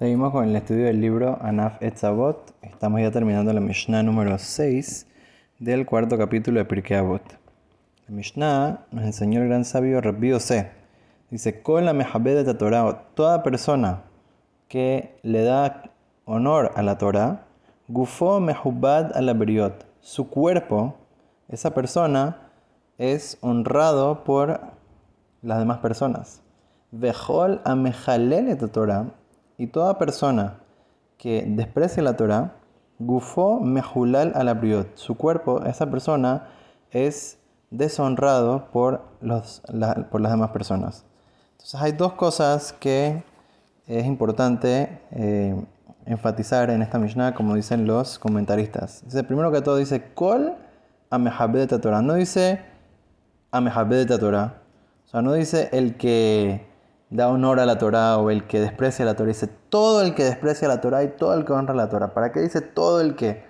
Seguimos con el estudio del libro Anaf Etzavot. Estamos ya terminando la Mishnah número 6 del cuarto capítulo de Pirkei Avot. La Mishnah nos enseñó el gran sabio Rabbi Ose. Dice, la de Torah, toda persona que le da honor a la Torah, gufo mehubad a la beriot. Su cuerpo, esa persona, es honrado por las demás personas. Vejol amejalel Torah y toda persona que desprecie la Torah, gufó mejulal al abriot. Su cuerpo, esa persona, es deshonrado por, los, por las demás personas. Entonces hay dos cosas que es importante eh, enfatizar en esta Mishnah, como dicen los comentaristas. Dice, primero que todo dice, Kol de Torah. No dice de Torah. O sea, no dice el que da honor a la Torah o el que desprecia la Torah. Dice todo el que desprecia la Torah y todo el que honra la Torah. ¿Para qué dice todo el que?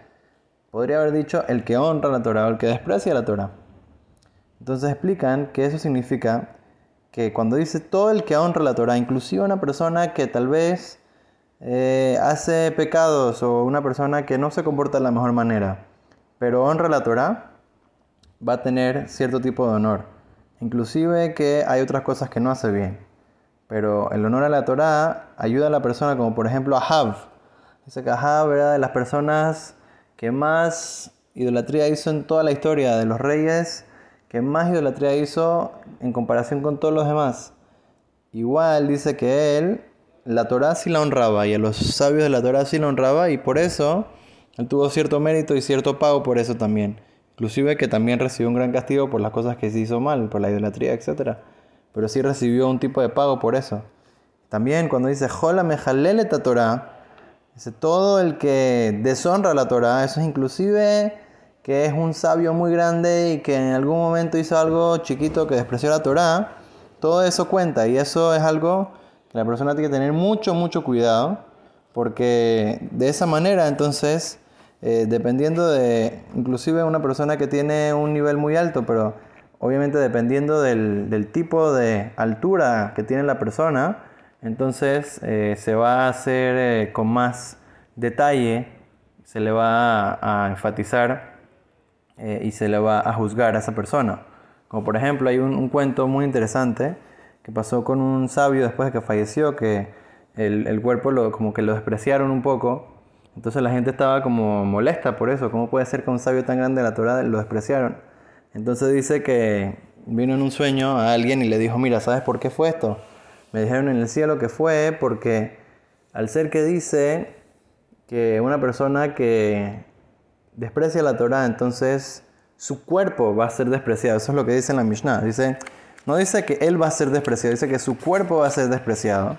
Podría haber dicho el que honra la Torah o el que desprecia la Torah. Entonces explican que eso significa que cuando dice todo el que honra la Torah, inclusive una persona que tal vez eh, hace pecados o una persona que no se comporta de la mejor manera, pero honra la Torah, va a tener cierto tipo de honor. Inclusive que hay otras cosas que no hace bien. Pero el honor a la Torah ayuda a la persona, como por ejemplo a Hav. Dice que Hav era de las personas que más idolatría hizo en toda la historia de los reyes, que más idolatría hizo en comparación con todos los demás. Igual dice que él, la Torah sí la honraba y a los sabios de la Torah sí la honraba y por eso él tuvo cierto mérito y cierto pago por eso también. Inclusive que también recibió un gran castigo por las cosas que se hizo mal, por la idolatría, etcétera pero sí recibió un tipo de pago por eso. También cuando dice, Jola mejaleleta Torah, dice, todo el que deshonra la Torah, eso es inclusive que es un sabio muy grande y que en algún momento hizo algo chiquito que despreció la Torah, todo eso cuenta y eso es algo que la persona tiene que tener mucho, mucho cuidado, porque de esa manera entonces, eh, dependiendo de, inclusive una persona que tiene un nivel muy alto, pero obviamente dependiendo del, tipo de altura que tiene la persona, entonces eh, se va a hacer eh, con más detalle, se le va a, enfatizar eh, y se le va a juzgar a esa persona. Como por ejemplo hay un, cuento muy interesante que pasó con un sabio después de que falleció, que el, cuerpo lo, como que lo despreciaron un poco. Entonces la gente estaba como molesta por eso. ¿Cómo puede ser que un sabio tan grande de la Torah lo despreciaron? Entonces dice que vino en un sueño a alguien y le dijo, mira, ¿sabes por qué fue esto? Me dijeron en el cielo que fue porque al ser que dice que una persona que desprecia la Torah, entonces su cuerpo va a ser despreciado. Eso es lo que dice en la Mishnah. Dice, no dice que él va a ser despreciado, dice que su cuerpo va a ser despreciado.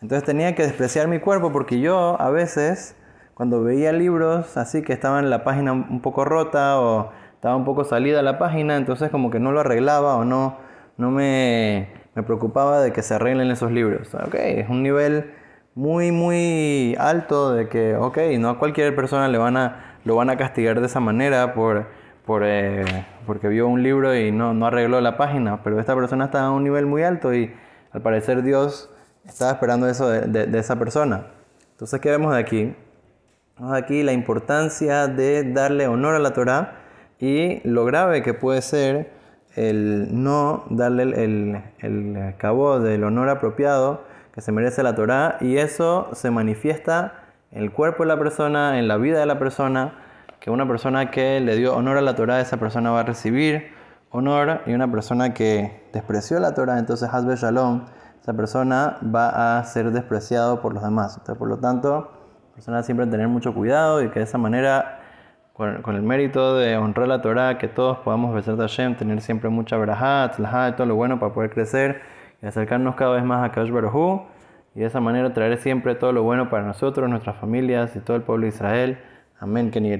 Entonces tenía que despreciar mi cuerpo porque yo a veces, cuando veía libros así que estaban la página un poco rota o estaba un poco salida la página, entonces como que no lo arreglaba o no, no me, me preocupaba de que se arreglen esos libros. Ok, es un nivel muy, muy alto de que, ok, no a cualquier persona le van a, lo van a castigar de esa manera por, por, eh, porque vio un libro y no, no arregló la página, pero esta persona está a un nivel muy alto y al parecer Dios estaba esperando eso de, de, de esa persona. Entonces, ¿qué vemos de aquí? Vemos aquí la importancia de darle honor a la Torah y lo grave que puede ser el no darle el, el, cabo del honor apropiado que se merece la Torah y eso se manifiesta en el cuerpo de la persona, en la vida de la persona, que una persona que le dio honor a la Torah, esa persona va a recibir honor y una persona que despreció la Torah, entonces Hasbe Shalom, esa persona va a ser despreciado por los demás. por lo tanto, la persona siempre tener mucho cuidado y que de esa manera con, el mérito de honrar la Torah, que todos podamos besar a Hashem, tener siempre mucha verajá, y todo lo bueno para poder crecer y acercarnos cada vez más a Kadosh Baruj y de esa manera traer siempre todo lo bueno para nosotros, nuestras familias y todo el pueblo de Israel. Amén, Kenny